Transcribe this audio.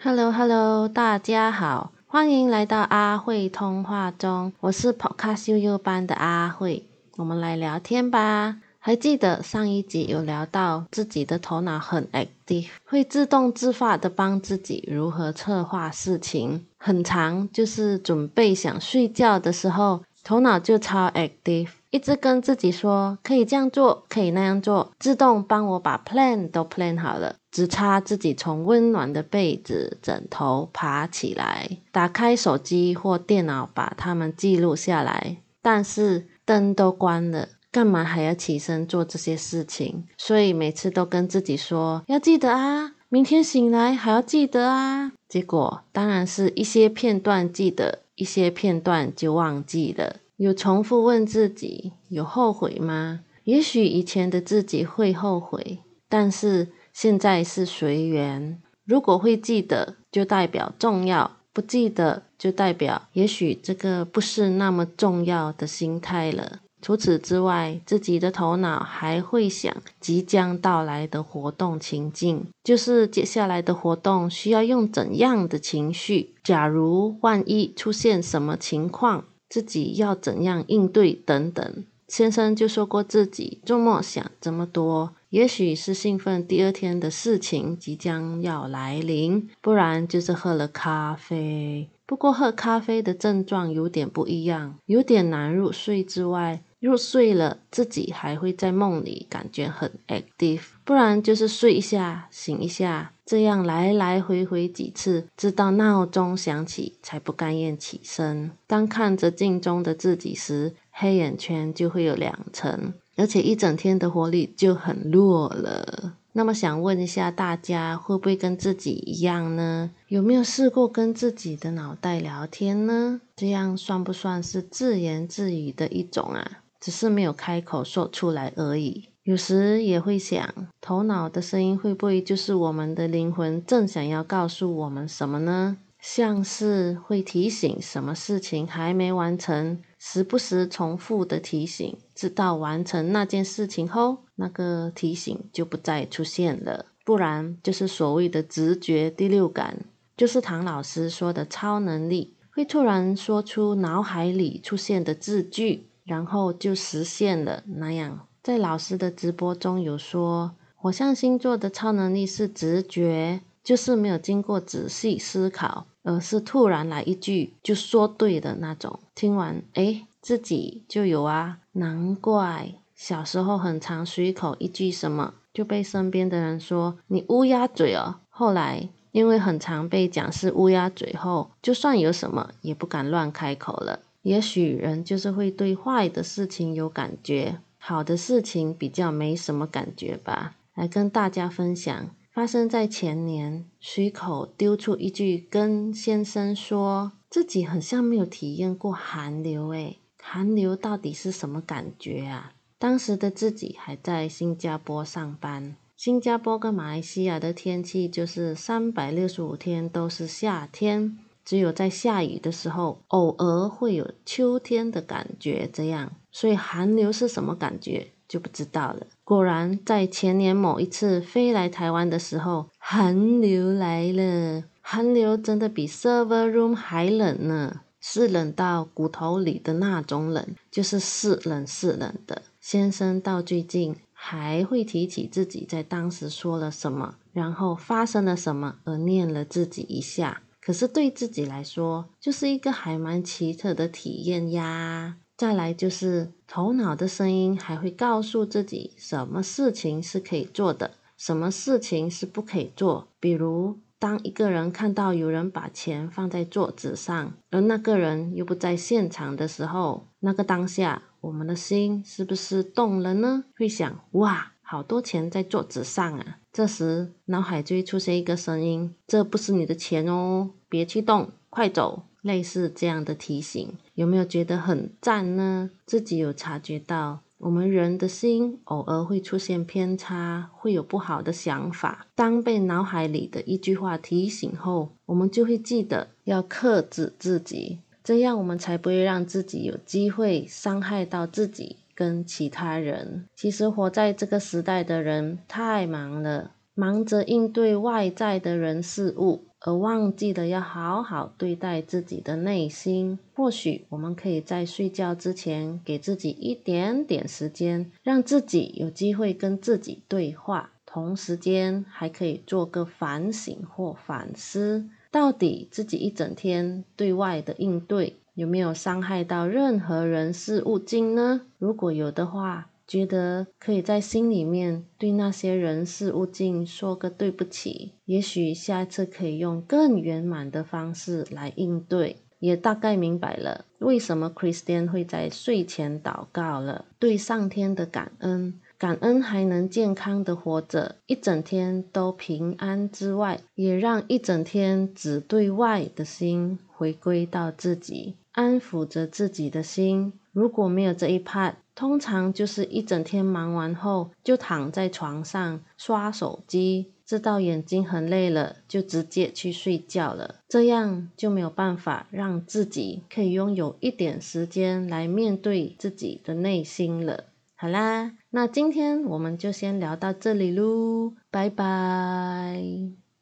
Hello Hello，大家好，欢迎来到阿慧通话中，我是 Podcast 悠悠班的阿慧，我们来聊天吧。还记得上一集有聊到自己的头脑很 active，会自动自发的帮自己如何策划事情，很长就是准备想睡觉的时候，头脑就超 active。一直跟自己说可以这样做，可以那样做，自动帮我把 plan 都 plan 好了，只差自己从温暖的被子、枕头爬起来，打开手机或电脑把它们记录下来。但是灯都关了，干嘛还要起身做这些事情？所以每次都跟自己说要记得啊，明天醒来还要记得啊。结果当然是一些片段记得，一些片段就忘记了。有重复问自己有后悔吗？也许以前的自己会后悔，但是现在是随缘。如果会记得，就代表重要；不记得，就代表也许这个不是那么重要的心态了。除此之外，自己的头脑还会想即将到来的活动情境，就是接下来的活动需要用怎样的情绪？假如万一出现什么情况？自己要怎样应对等等，先生就说过自己做梦想这么多，也许是兴奋第二天的事情即将要来临，不然就是喝了咖啡。不过喝咖啡的症状有点不一样，有点难入睡之外。入睡了，自己还会在梦里感觉很 active，不然就是睡一下醒一下，这样来来回回几次，直到闹钟响起才不甘愿起身。当看着镜中的自己时，黑眼圈就会有两层，而且一整天的活力就很弱了。那么想问一下大家，会不会跟自己一样呢？有没有试过跟自己的脑袋聊天呢？这样算不算是自言自语的一种啊？只是没有开口说出来而已。有时也会想，头脑的声音会不会就是我们的灵魂正想要告诉我们什么呢？像是会提醒什么事情还没完成，时不时重复的提醒，直到完成那件事情后，那个提醒就不再出现了。不然就是所谓的直觉第六感，就是唐老师说的超能力，会突然说出脑海里出现的字句。然后就实现了那样，在老师的直播中有说，火象星座的超能力是直觉，就是没有经过仔细思考，而是突然来一句就说对的那种。听完，哎，自己就有啊，难怪小时候很常随口一句什么就被身边的人说你乌鸦嘴哦。后来因为很常被讲是乌鸦嘴后，就算有什么也不敢乱开口了。也许人就是会对坏的事情有感觉，好的事情比较没什么感觉吧。来跟大家分享，发生在前年，随口丢出一句，跟先生说自己很像没有体验过寒流，诶，寒流到底是什么感觉啊？当时的自己还在新加坡上班，新加坡跟马来西亚的天气就是三百六十五天都是夏天。只有在下雨的时候，偶尔会有秋天的感觉，这样，所以寒流是什么感觉就不知道了。果然，在前年某一次飞来台湾的时候，寒流来了。寒流真的比 server room 还冷呢，是冷到骨头里的那种冷，就是是冷是冷的。先生到最近还会提起自己在当时说了什么，然后发生了什么，而念了自己一下。可是对自己来说，就是一个还蛮奇特的体验呀。再来就是头脑的声音还会告诉自己什么事情是可以做的，什么事情是不可以做。比如，当一个人看到有人把钱放在桌子上，而那个人又不在现场的时候，那个当下，我们的心是不是动了呢？会想哇。好多钱在桌子上啊！这时脑海就会出现一个声音：“这不是你的钱哦，别去动，快走！”类似这样的提醒，有没有觉得很赞呢？自己有察觉到，我们人的心偶尔会出现偏差，会有不好的想法。当被脑海里的一句话提醒后，我们就会记得要克制自己，这样我们才不会让自己有机会伤害到自己。跟其他人，其实活在这个时代的人太忙了，忙着应对外在的人事物，而忘记了要好好对待自己的内心。或许我们可以在睡觉之前，给自己一点点时间，让自己有机会跟自己对话。同时间还可以做个反省或反思，到底自己一整天对外的应对有没有伤害到任何人事物境呢？如果有的话，觉得可以在心里面对那些人事物境说个对不起，也许下一次可以用更圆满的方式来应对。也大概明白了为什么 Christian 会在睡前祷告了，对上天的感恩。感恩还能健康的活着，一整天都平安之外，也让一整天只对外的心回归到自己，安抚着自己的心。如果没有这一 part，通常就是一整天忙完后就躺在床上刷手机，知道眼睛很累了，就直接去睡觉了。这样就没有办法让自己可以拥有一点时间来面对自己的内心了。好啦，那今天我们就先聊到这里喽，拜拜。